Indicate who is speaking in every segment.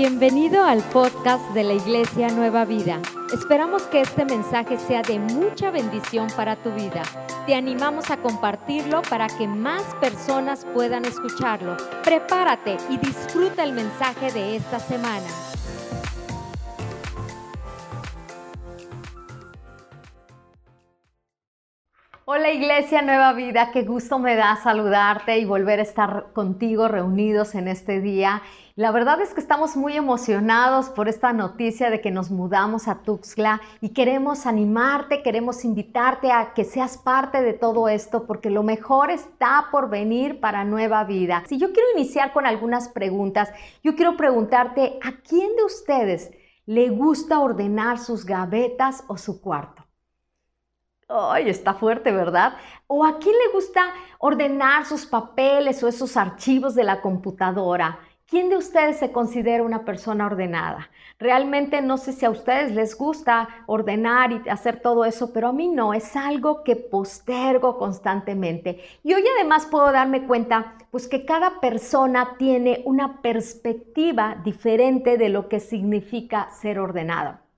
Speaker 1: Bienvenido al podcast de la Iglesia Nueva Vida. Esperamos que este mensaje sea de mucha bendición para tu vida. Te animamos a compartirlo para que más personas puedan escucharlo. Prepárate y disfruta el mensaje de esta semana.
Speaker 2: Hola Iglesia Nueva Vida, qué gusto me da saludarte y volver a estar contigo reunidos en este día. La verdad es que estamos muy emocionados por esta noticia de que nos mudamos a Tuxtla y queremos animarte, queremos invitarte a que seas parte de todo esto porque lo mejor está por venir para Nueva Vida. Si yo quiero iniciar con algunas preguntas, yo quiero preguntarte, ¿a quién de ustedes le gusta ordenar sus gavetas o su cuarto? Ay, está fuerte, ¿verdad? ¿O a quién le gusta ordenar sus papeles o esos archivos de la computadora? ¿Quién de ustedes se considera una persona ordenada? Realmente no sé si a ustedes les gusta ordenar y hacer todo eso, pero a mí no, es algo que postergo constantemente. Y hoy además puedo darme cuenta pues que cada persona tiene una perspectiva diferente de lo que significa ser ordenado.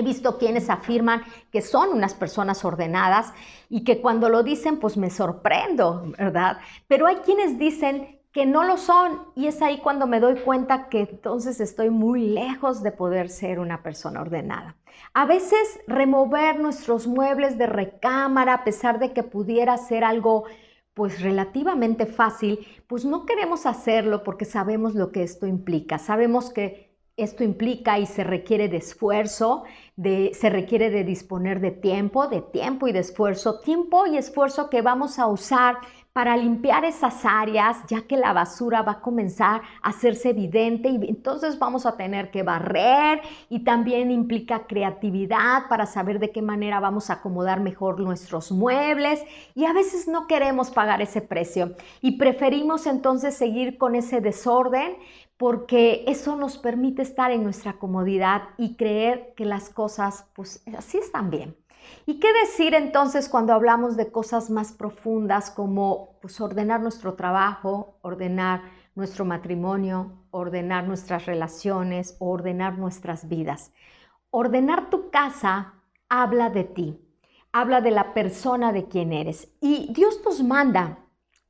Speaker 2: He visto quienes afirman que son unas personas ordenadas y que cuando lo dicen, pues me sorprendo, ¿verdad? Pero hay quienes dicen que no lo son y es ahí cuando me doy cuenta que entonces estoy muy lejos de poder ser una persona ordenada. A veces remover nuestros muebles de recámara, a pesar de que pudiera ser algo pues relativamente fácil, pues no queremos hacerlo porque sabemos lo que esto implica. Sabemos que esto implica y se requiere de esfuerzo, de, se requiere de disponer de tiempo, de tiempo y de esfuerzo, tiempo y esfuerzo que vamos a usar para limpiar esas áreas, ya que la basura va a comenzar a hacerse evidente y entonces vamos a tener que barrer y también implica creatividad para saber de qué manera vamos a acomodar mejor nuestros muebles y a veces no queremos pagar ese precio. Y preferimos entonces seguir con ese desorden porque eso nos permite estar en nuestra comodidad y creer que las cosas pues así están bien. ¿Y qué decir entonces cuando hablamos de cosas más profundas como pues, ordenar nuestro trabajo, ordenar nuestro matrimonio, ordenar nuestras relaciones, ordenar nuestras vidas? Ordenar tu casa habla de ti, habla de la persona de quien eres. Y Dios nos manda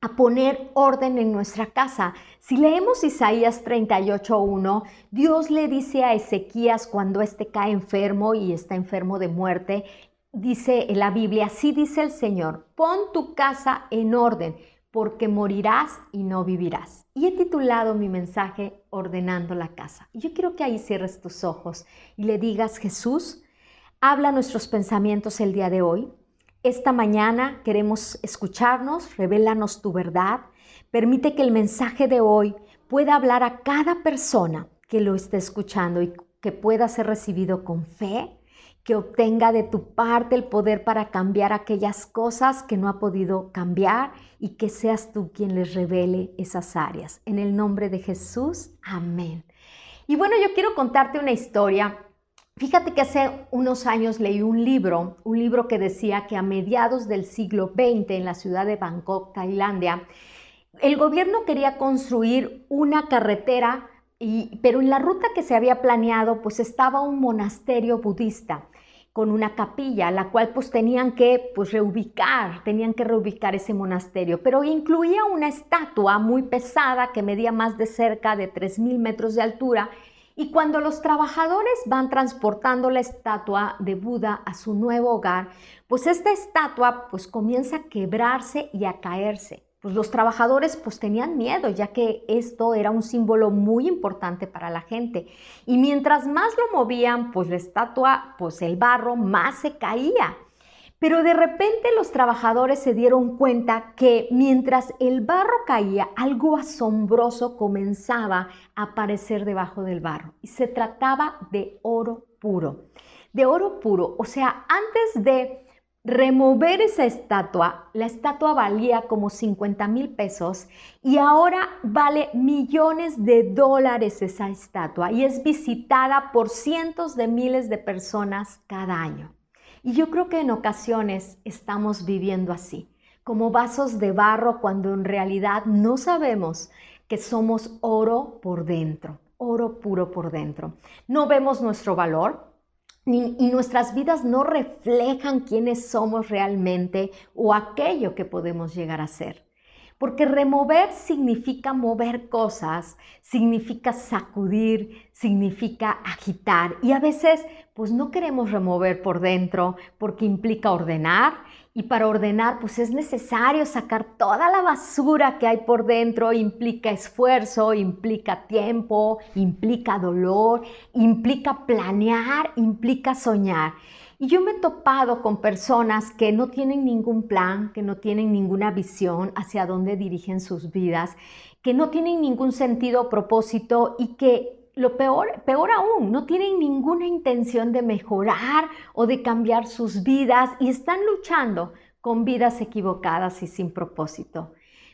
Speaker 2: a poner orden en nuestra casa. Si leemos Isaías 38.1, Dios le dice a Ezequías cuando éste cae enfermo y está enfermo de muerte, dice en la Biblia, así dice el Señor, pon tu casa en orden, porque morirás y no vivirás. Y he titulado mi mensaje Ordenando la casa. Yo quiero que ahí cierres tus ojos y le digas, Jesús, habla nuestros pensamientos el día de hoy. Esta mañana queremos escucharnos, revélanos tu verdad. Permite que el mensaje de hoy pueda hablar a cada persona que lo esté escuchando y que pueda ser recibido con fe, que obtenga de tu parte el poder para cambiar aquellas cosas que no ha podido cambiar y que seas tú quien les revele esas áreas. En el nombre de Jesús, amén. Y bueno, yo quiero contarte una historia Fíjate que hace unos años leí un libro, un libro que decía que a mediados del siglo XX en la ciudad de Bangkok, Tailandia, el gobierno quería construir una carretera, pero en la ruta que se había planeado pues estaba un monasterio budista con una capilla, la cual pues tenían que pues reubicar, tenían que reubicar ese monasterio, pero incluía una estatua muy pesada que medía más de cerca de 3.000 metros de altura y cuando los trabajadores van transportando la estatua de Buda a su nuevo hogar, pues esta estatua pues comienza a quebrarse y a caerse. Pues los trabajadores pues tenían miedo ya que esto era un símbolo muy importante para la gente. Y mientras más lo movían, pues la estatua, pues el barro más se caía. Pero de repente los trabajadores se dieron cuenta que mientras el barro caía, algo asombroso comenzaba a aparecer debajo del barro. Y se trataba de oro puro. De oro puro. O sea, antes de remover esa estatua, la estatua valía como 50 mil pesos y ahora vale millones de dólares esa estatua y es visitada por cientos de miles de personas cada año. Y yo creo que en ocasiones estamos viviendo así, como vasos de barro cuando en realidad no sabemos que somos oro por dentro. oro puro por dentro. No vemos nuestro valor, y nuestras vidas no reflejan quiénes somos realmente o aquello que podemos llegar a ser. Porque remover significa mover cosas, significa sacudir, significa agitar. Y a veces, pues no queremos remover por dentro porque implica ordenar. Y para ordenar, pues es necesario sacar toda la basura que hay por dentro. Implica esfuerzo, implica tiempo, implica dolor, implica planear, implica soñar. Y yo me he topado con personas que no tienen ningún plan, que no tienen ninguna visión hacia dónde dirigen sus vidas, que no tienen ningún sentido o propósito y que lo peor, peor aún, no tienen ninguna intención de mejorar o de cambiar sus vidas y están luchando con vidas equivocadas y sin propósito.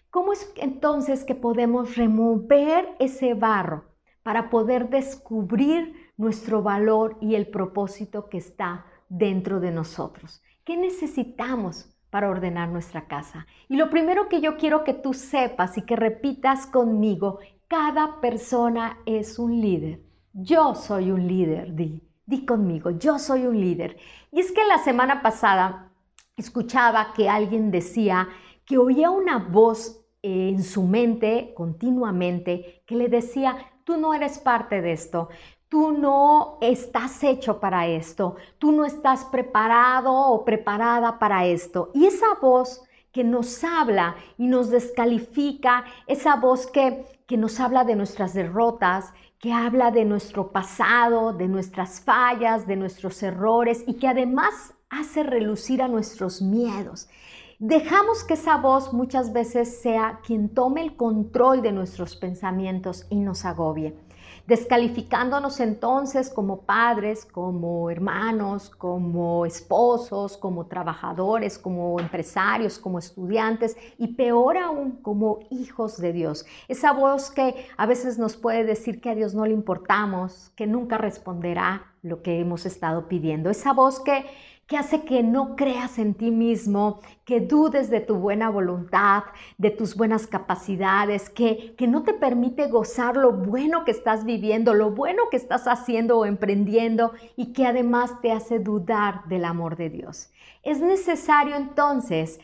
Speaker 2: ¿Cómo es entonces que podemos remover ese barro para poder descubrir nuestro valor y el propósito que está dentro de nosotros. ¿Qué necesitamos para ordenar nuestra casa? Y lo primero que yo quiero que tú sepas y que repitas conmigo, cada persona es un líder. Yo soy un líder, di, di conmigo, yo soy un líder. Y es que la semana pasada escuchaba que alguien decía que oía una voz en su mente continuamente que le decía, tú no eres parte de esto, Tú no estás hecho para esto, tú no estás preparado o preparada para esto. Y esa voz que nos habla y nos descalifica, esa voz que, que nos habla de nuestras derrotas, que habla de nuestro pasado, de nuestras fallas, de nuestros errores y que además hace relucir a nuestros miedos. Dejamos que esa voz muchas veces sea quien tome el control de nuestros pensamientos y nos agobie descalificándonos entonces como padres, como hermanos, como esposos, como trabajadores, como empresarios, como estudiantes y peor aún como hijos de Dios. Esa voz que a veces nos puede decir que a Dios no le importamos, que nunca responderá lo que hemos estado pidiendo. Esa voz que que hace que no creas en ti mismo, que dudes de tu buena voluntad, de tus buenas capacidades, que, que no te permite gozar lo bueno que estás viviendo, lo bueno que estás haciendo o emprendiendo y que además te hace dudar del amor de Dios. Es necesario entonces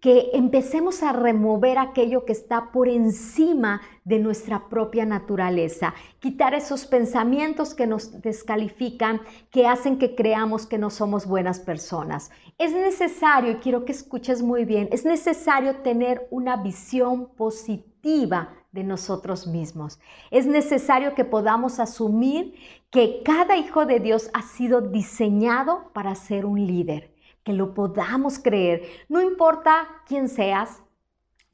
Speaker 2: que empecemos a remover aquello que está por encima de nuestra propia naturaleza, quitar esos pensamientos que nos descalifican, que hacen que creamos que no somos buenas personas. Es necesario, y quiero que escuches muy bien, es necesario tener una visión positiva de nosotros mismos. Es necesario que podamos asumir que cada hijo de Dios ha sido diseñado para ser un líder que lo podamos creer. No importa quién seas,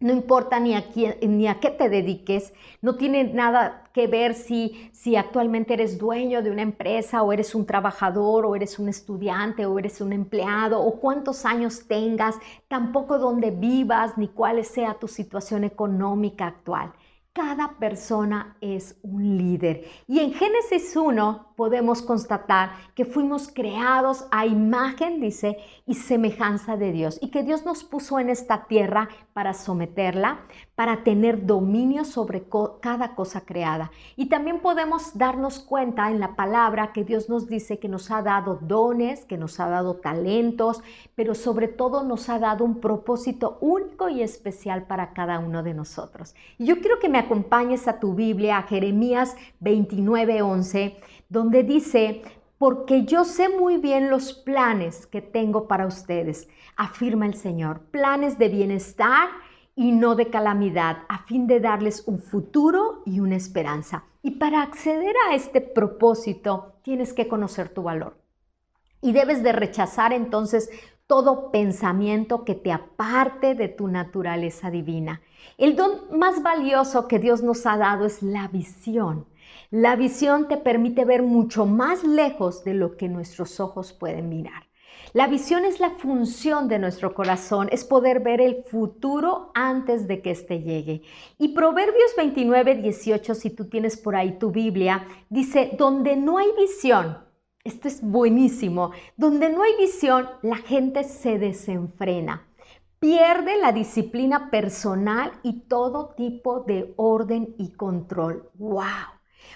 Speaker 2: no importa ni a, quién, ni a qué te dediques, no tiene nada que ver si, si actualmente eres dueño de una empresa o eres un trabajador o eres un estudiante o eres un empleado o cuántos años tengas, tampoco dónde vivas ni cuál sea tu situación económica actual. Cada persona es un líder. Y en Génesis 1 podemos constatar que fuimos creados a imagen, dice, y semejanza de Dios. Y que Dios nos puso en esta tierra para someterla, para tener dominio sobre cada cosa creada. Y también podemos darnos cuenta en la palabra que Dios nos dice que nos ha dado dones, que nos ha dado talentos, pero sobre todo nos ha dado un propósito único y especial para cada uno de nosotros. Y yo quiero que me acompañes a tu Biblia, a Jeremías 29, 11, donde dice, porque yo sé muy bien los planes que tengo para ustedes, afirma el Señor, planes de bienestar y no de calamidad, a fin de darles un futuro y una esperanza. Y para acceder a este propósito, tienes que conocer tu valor. Y debes de rechazar entonces todo pensamiento que te aparte de tu naturaleza divina. El don más valioso que Dios nos ha dado es la visión. La visión te permite ver mucho más lejos de lo que nuestros ojos pueden mirar. La visión es la función de nuestro corazón, es poder ver el futuro antes de que éste llegue. Y Proverbios 29, 18, si tú tienes por ahí tu Biblia, dice, donde no hay visión, esto es buenísimo. Donde no hay visión, la gente se desenfrena, pierde la disciplina personal y todo tipo de orden y control. ¡Wow!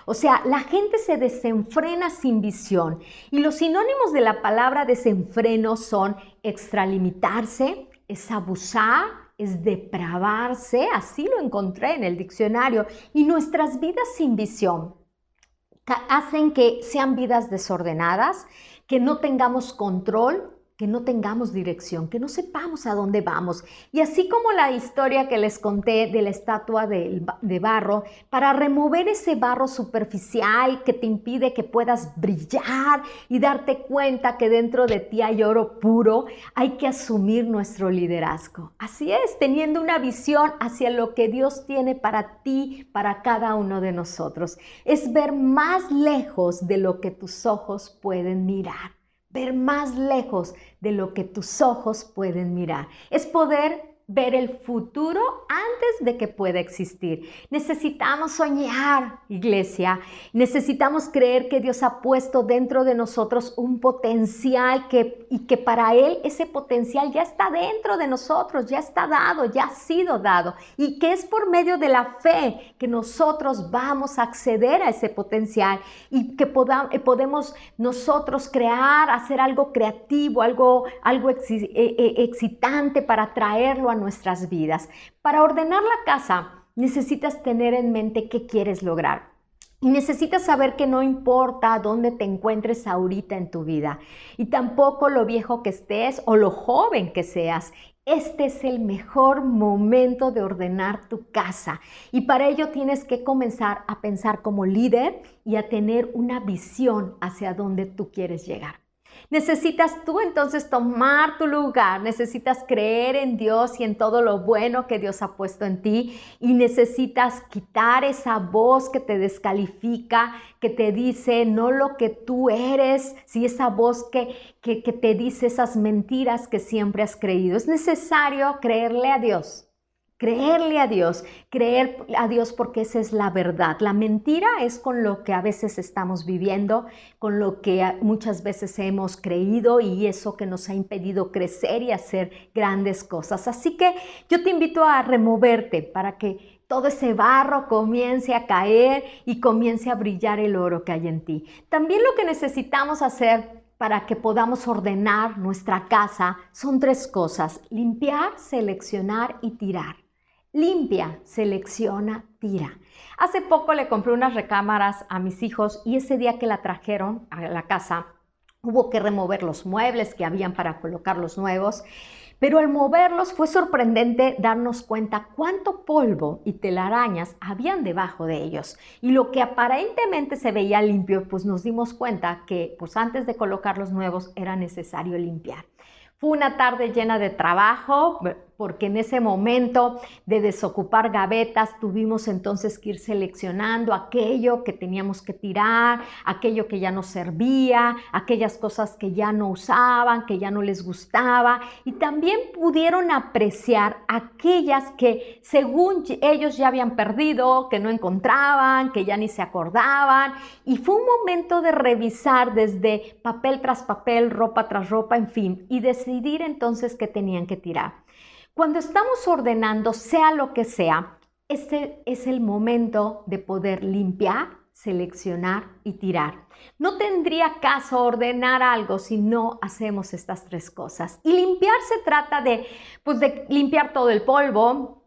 Speaker 2: O sea, la gente se desenfrena sin visión. Y los sinónimos de la palabra desenfreno son extralimitarse, es abusar, es depravarse, así lo encontré en el diccionario, y nuestras vidas sin visión hacen que sean vidas desordenadas, que no tengamos control, que no tengamos dirección, que no sepamos a dónde vamos. Y así como la historia que les conté de la estatua de, barro, para remover ese barro superficial que te impide que puedas brillar y darte cuenta que dentro de ti hay oro puro, hay que asumir nuestro liderazgo. Así es, teniendo una visión hacia lo que Dios tiene para ti, para cada uno de nosotros. Es ver más lejos de lo que tus ojos pueden mirar ver más lejos de lo que tus ojos pueden mirar. Es poder ver el futuro antes de que pueda existir. Necesitamos soñar, iglesia. Necesitamos creer que Dios ha puesto dentro de nosotros un potencial que, y que para Él ese potencial ya está dentro de nosotros, ya está dado, ya ha sido dado. Y que es por medio de la fe que nosotros vamos a acceder a ese potencial y que eh, podemos nosotros crear, hacer algo creativo, algo, algo eh, eh, excitante para traerlo a nuestras vidas. Para ordenar la casa necesitas tener en mente qué quieres lograr. Y necesitas saber que no importa dónde te encuentres ahorita en tu vida y tampoco lo viejo que estés o lo joven que seas. Este es el mejor momento de ordenar tu casa y para ello tienes que comenzar a pensar como líder y a tener una visión hacia dónde tú quieres llegar. Necesitas tú entonces tomar tu lugar, necesitas creer en Dios y en todo lo bueno que Dios ha puesto en ti y necesitas quitar esa voz que te descalifica, que te dice no lo que tú eres, si esa voz que, que, que te dice esas mentiras que siempre has creído. Es necesario creerle a Dios Creerle a Dios, creer a Dios porque esa es la verdad. La mentira es con lo que a veces estamos viviendo, con lo que muchas veces hemos creído y eso que nos ha impedido crecer y hacer grandes cosas. Así que yo te invito a removerte para que todo ese barro comience a caer y comience a brillar el oro que hay en ti. También lo que necesitamos hacer para que podamos ordenar nuestra casa son tres cosas, limpiar, seleccionar y tirar limpia, selecciona, tira. Hace poco le compré unas recámaras a mis hijos y ese día que la trajeron a la casa hubo que remover los muebles que habían para colocar los nuevos. Pero al moverlos fue sorprendente darnos cuenta cuánto polvo y telarañas habían debajo de ellos. Y lo que aparentemente se veía limpio, pues nos dimos cuenta que pues antes de colocar los nuevos era necesario limpiar. Fue una tarde llena de trabajo, porque en ese momento de desocupar gavetas tuvimos entonces que ir seleccionando aquello que teníamos que tirar, aquello que ya no servía, aquellas cosas que ya no usaban, que ya no les gustaba y también pudieron apreciar aquellas que según ellos ya habían perdido, que no encontraban, que ya ni se acordaban y fue un momento de revisar desde papel tras papel, ropa tras ropa, en fin, y decidir entonces qué tenían que tirar. Cuando estamos ordenando, sea lo que sea, este es el momento de poder limpiar, seleccionar y tirar. No tendría caso ordenar algo si no hacemos estas tres cosas. Y limpiar se trata de, pues de limpiar todo el polvo,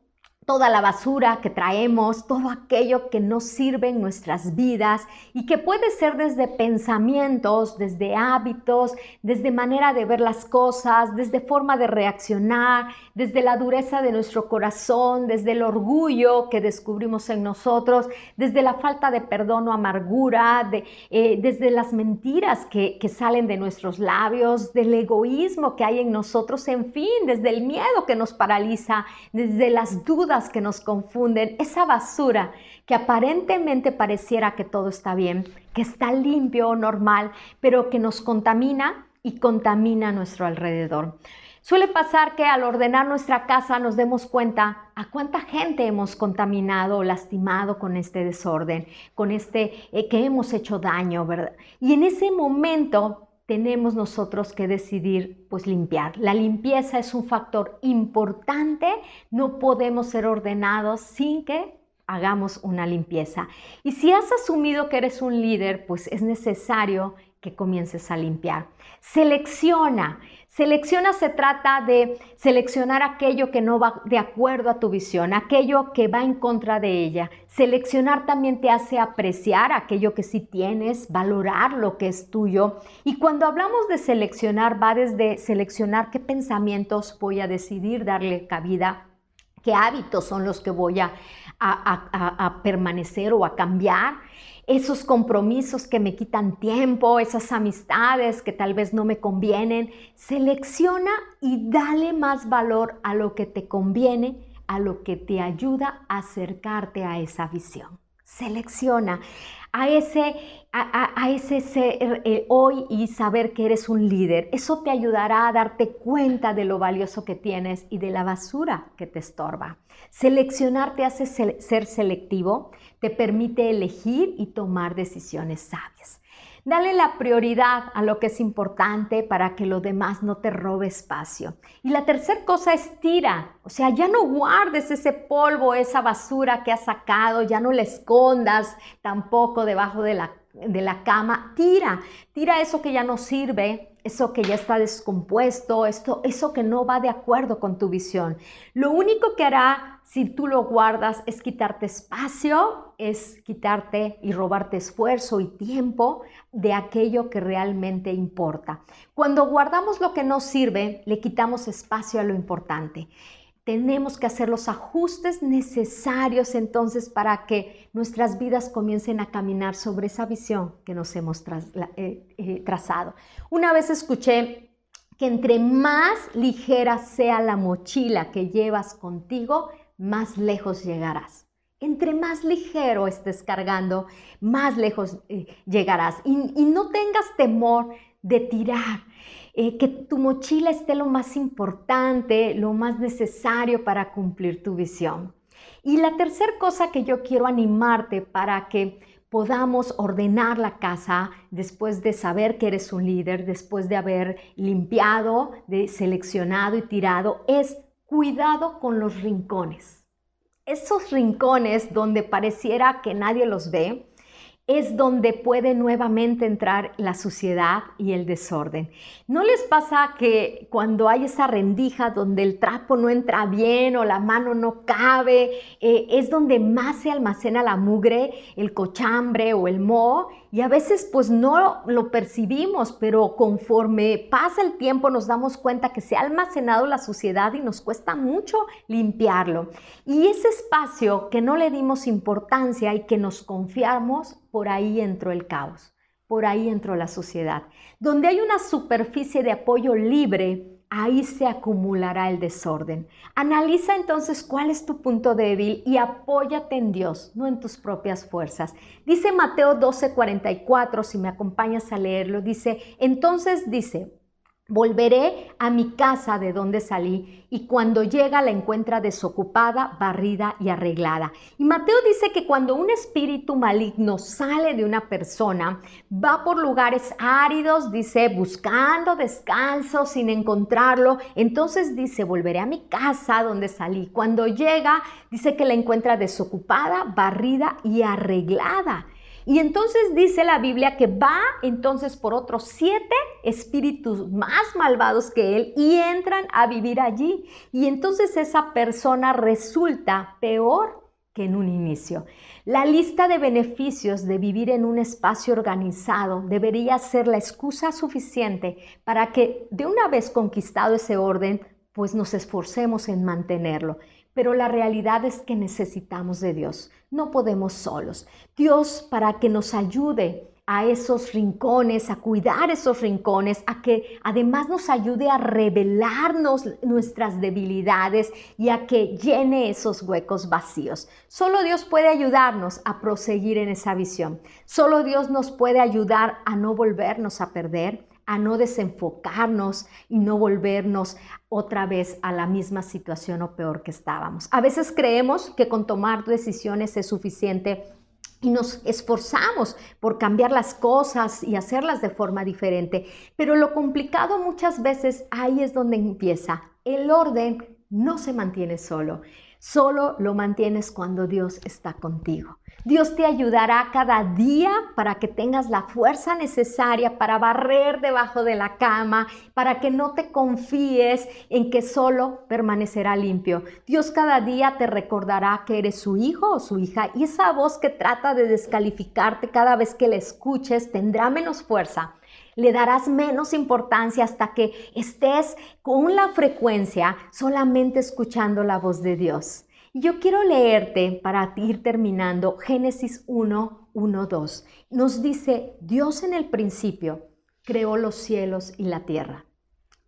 Speaker 2: toda la basura que traemos, todo aquello que no sirve en nuestras vidas y que puede ser desde pensamientos, desde hábitos, desde manera de ver las cosas, desde forma de reaccionar, desde la dureza de nuestro corazón, desde el orgullo que descubrimos en nosotros, desde la falta de perdón o amargura, eh, desde las mentiras que salen de nuestros labios, del egoísmo que hay en nosotros, en fin, desde el miedo que nos paraliza, desde las dudas que nos confunden, esa basura que aparentemente pareciera que todo está bien, que está limpio normal, pero que nos contamina y contamina a nuestro alrededor. Suele pasar que al ordenar nuestra casa nos demos cuenta a cuánta gente hemos contaminado o lastimado con este desorden, con este eh, que hemos hecho daño, ¿verdad? Y en ese momento tenemos nosotros que decidir pues limpiar. La limpieza es un factor importante, no podemos ser ordenados sin que hagamos una limpieza. Y si has asumido que eres un líder, pues es necesario que comiences a limpiar. Selecciona. Selecciona se trata de seleccionar aquello que no va de acuerdo a tu visión, aquello que va en contra de ella. Seleccionar también te hace apreciar aquello que sí tienes, valorar lo que es tuyo. Y cuando hablamos de seleccionar, va desde seleccionar qué pensamientos voy a decidir darle cabida, qué hábitos son los que voy a, a, permanecer o a cambiar, esos compromisos que me quitan tiempo, esas amistades que tal vez no me convienen. Selecciona y dale más valor a lo que te conviene, a lo que te ayuda a acercarte a esa visión. Selecciona a ese, a, ese ser eh, hoy y saber que eres un líder. Eso te ayudará a darte cuenta de lo valioso que tienes y de la basura que te estorba. Seleccionar te hace ser selectivo, te permite elegir y tomar decisiones sabias. Dale la prioridad a lo que es importante para que lo demás no te robe espacio. Y la tercera cosa es tira. O sea, ya no guardes ese polvo, esa basura que has sacado, ya no la escondas tampoco debajo de la, de la cama. Tira, tira eso que ya no sirve, eso que ya está descompuesto, esto, eso que no va de acuerdo con tu visión. Lo único que hará si tú lo guardas es quitarte espacio, es quitarte y robarte esfuerzo y tiempo de aquello que realmente importa. Cuando guardamos lo que no sirve, le quitamos espacio a lo importante tenemos que hacer los ajustes necesarios entonces para que nuestras vidas comiencen a caminar sobre esa visión que nos hemos eh, eh, trazado. Una vez escuché que entre más ligera sea la mochila que llevas contigo, más lejos llegarás. Entre más ligero estés cargando, más lejos eh, llegarás. y no tengas temor de tirar eh, que tu mochila esté lo más importante, lo más necesario para cumplir tu visión. Y la tercera cosa que yo quiero animarte para que podamos ordenar la casa después de saber que eres un líder, después de haber limpiado, de seleccionado y tirado, es cuidado con los rincones. Esos rincones donde pareciera que nadie los ve, es donde puede nuevamente entrar la suciedad y el desorden. ¿No les pasa que cuando hay esa rendija donde el trapo no entra bien o la mano no cabe, eh, es donde más se almacena la mugre, el cochambre o el moho? Y a veces pues no lo percibimos, pero conforme pasa el tiempo nos damos cuenta que se ha almacenado la suciedad y nos cuesta mucho limpiarlo. Y ese espacio que no le dimos importancia y que nos confiamos, por ahí entró el caos, por ahí entró la suciedad. Donde hay una superficie de apoyo libre, ahí se acumulará el desorden. Analiza entonces cuál es tu punto débil y apóyate en Dios, no en tus propias fuerzas. Dice Mateo 12:44, si me acompañas a leerlo, dice, entonces dice, Volveré a mi casa de donde salí y cuando llega la encuentra desocupada, barrida y arreglada. Y Mateo dice que cuando un espíritu maligno sale de una persona, va por lugares áridos, dice, buscando descanso sin encontrarlo. Entonces dice, volveré a mi casa donde salí. Cuando llega, dice que la encuentra desocupada, barrida y arreglada. Y entonces dice la Biblia que va entonces por otros siete espíritus más malvados que él y entran a vivir allí. Y entonces esa persona resulta peor que en un inicio. La lista de beneficios de vivir en un espacio organizado debería ser la excusa suficiente para que de una vez conquistado ese orden, pues nos esforcemos en mantenerlo. Pero la realidad es que necesitamos de Dios. No podemos solos. Dios para que nos ayude a esos rincones, a cuidar esos rincones, a que además nos ayude a revelarnos nuestras debilidades y a que llene esos huecos vacíos. Solo Dios puede ayudarnos a proseguir en esa visión. Solo Dios nos puede ayudar a no volvernos a perder, a no desenfocarnos y no volvernos otra vez a la misma situación o peor que estábamos. A veces creemos que con tomar decisiones es suficiente y nos esforzamos por cambiar las cosas y hacerlas de forma diferente. Pero lo complicado muchas veces ahí es donde empieza. El orden no se mantiene solo. Solo lo mantienes cuando Dios está contigo. Dios te ayudará cada día para que tengas la fuerza necesaria para barrer debajo de la cama, para que no te confíes en que solo permanecerá limpio. Dios cada día te recordará que eres su hijo o su hija y esa voz que trata de descalificarte cada vez que la escuches tendrá menos fuerza le darás menos importancia hasta que estés con la frecuencia solamente escuchando la voz de Dios. Yo quiero leerte para ir terminando Génesis 1, 1, 2. Nos dice, Dios en el principio creó los cielos y la tierra.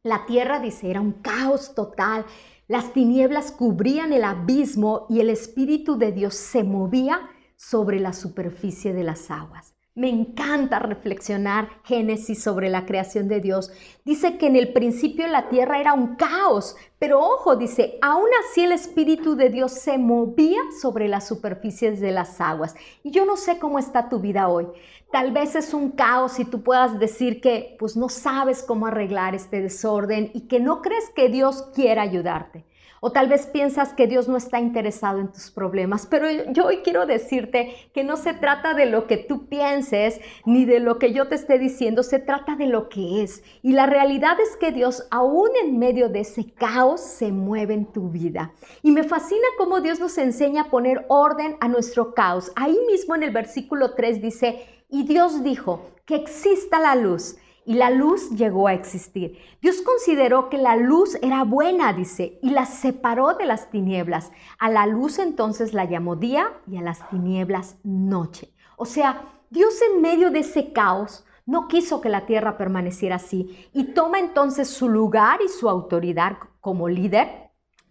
Speaker 2: La tierra, dice, era un caos total. Las tinieblas cubrían el abismo y el Espíritu de Dios se movía sobre la superficie de las aguas. Me encanta reflexionar Génesis sobre la creación de Dios. Dice que en el principio la tierra era un caos, pero ojo, dice, aún así el Espíritu de Dios se movía sobre las superficies de las aguas. Y yo no sé cómo está tu vida hoy. Tal vez es un caos y tú puedas decir que pues no sabes cómo arreglar este desorden y que no crees que Dios quiera ayudarte. O tal vez piensas que Dios no está interesado en tus problemas, pero yo hoy quiero decirte que no se trata de lo que tú pienses ni de lo que yo te esté diciendo, se trata de lo que es. Y la realidad es que Dios, aún en medio de ese caos, se mueve en tu vida. Y me fascina cómo Dios nos enseña a poner orden a nuestro caos. Ahí mismo en el versículo 3 dice, y Dios dijo, que exista la luz y la luz llegó a existir. Dios consideró que la luz era buena, dice, y la separó de las tinieblas. A la luz entonces la llamó día y a las tinieblas noche. O sea, Dios en medio de ese caos no quiso que la tierra permaneciera así y toma entonces su lugar y su autoridad como líder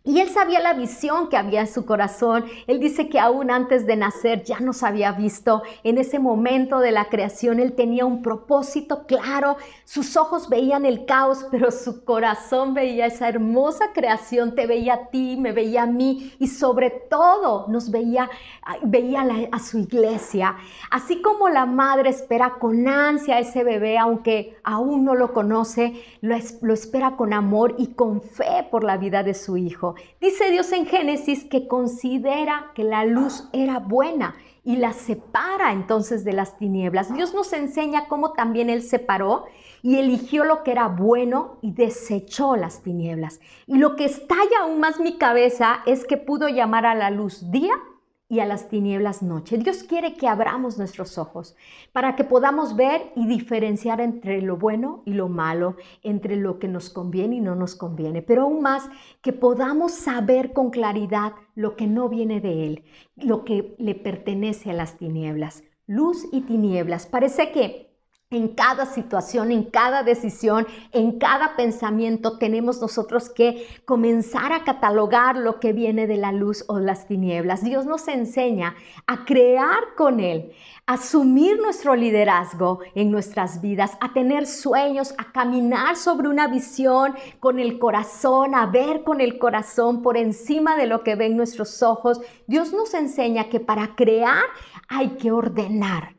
Speaker 2: y él sabía la visión que había en su corazón. Él dice que aún antes de nacer ya nos había visto. En ese momento de la creación él tenía un propósito claro. Sus ojos veían el caos, pero su corazón veía esa hermosa creación. Te veía a ti, me veía a mí y sobre todo nos veía, veía a su iglesia. Así como la madre espera con ansia a ese bebé, aunque aún no lo conoce, lo, lo espera con amor y con fe por la vida de su hijo. Dice Dios en Génesis que considera que la luz era buena y la separa entonces de las tinieblas. Dios nos enseña cómo también Él separó y eligió lo que era bueno y desechó las tinieblas. Y lo que estalla aún más mi cabeza es que pudo llamar a la luz día y a las tinieblas noche. Dios quiere que abramos nuestros ojos para que podamos ver y diferenciar entre lo bueno y lo malo, entre lo que nos conviene y no nos conviene, pero aún más que podamos saber con claridad lo que no viene de Él, lo que le pertenece a las tinieblas. Luz y tinieblas. Parece que en cada situación, en cada decisión, en cada pensamiento, tenemos nosotros que comenzar a catalogar lo que viene de la luz o las tinieblas. Dios nos enseña a crear con Él, a asumir nuestro liderazgo en nuestras vidas, a tener sueños, a caminar sobre una visión con el corazón, a ver con el corazón por encima de lo que ven nuestros ojos. Dios nos enseña que para crear hay que ordenar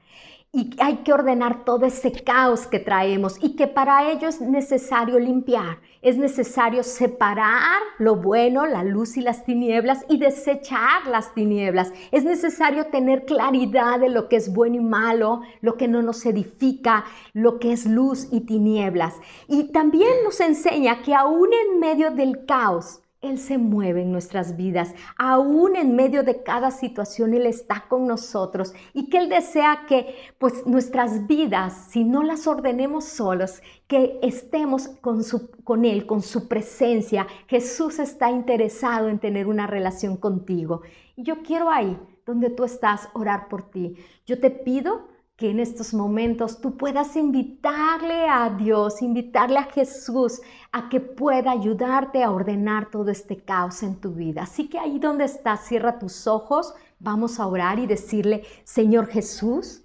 Speaker 2: y hay que ordenar todo ese caos que traemos y que para ello es necesario limpiar, es necesario separar lo bueno, la luz y las tinieblas y desechar las tinieblas. Es necesario tener claridad de lo que es bueno y malo, lo que no nos edifica, lo que es luz y tinieblas. Y también nos enseña que aún en medio del caos, él se mueve en nuestras vidas, aún en medio de cada situación Él está con nosotros y que Él desea que pues nuestras vidas, si no las ordenemos solos, que estemos con, su, con Él, con su presencia. Jesús está interesado en tener una relación contigo. Y yo quiero ahí, donde tú estás, orar por ti. Yo te pido en estos momentos tú puedas invitarle a Dios, invitarle a Jesús a que pueda ayudarte a ordenar todo este caos en tu vida. Así que ahí donde estás, cierra tus ojos, vamos a orar y decirle, Señor Jesús,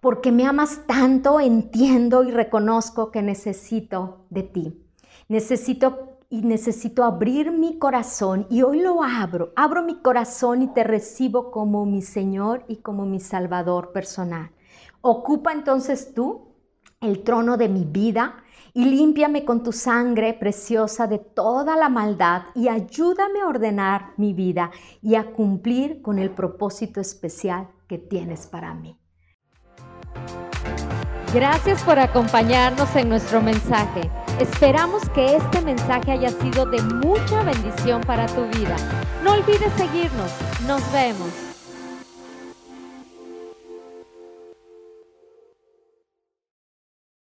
Speaker 2: porque me amas tanto, entiendo y reconozco que necesito de ti. Necesito y necesito abrir mi corazón y hoy lo abro. Abro mi corazón y te recibo como mi Señor y como mi Salvador personal. Ocupa entonces tú el trono de mi vida y límpiame con tu sangre preciosa de toda la maldad y ayúdame a ordenar mi vida y a cumplir con el propósito especial que tienes para mí.
Speaker 1: Gracias por acompañarnos en nuestro mensaje. Esperamos que este mensaje haya sido de mucha bendición para tu vida. No olvides seguirnos. Nos vemos.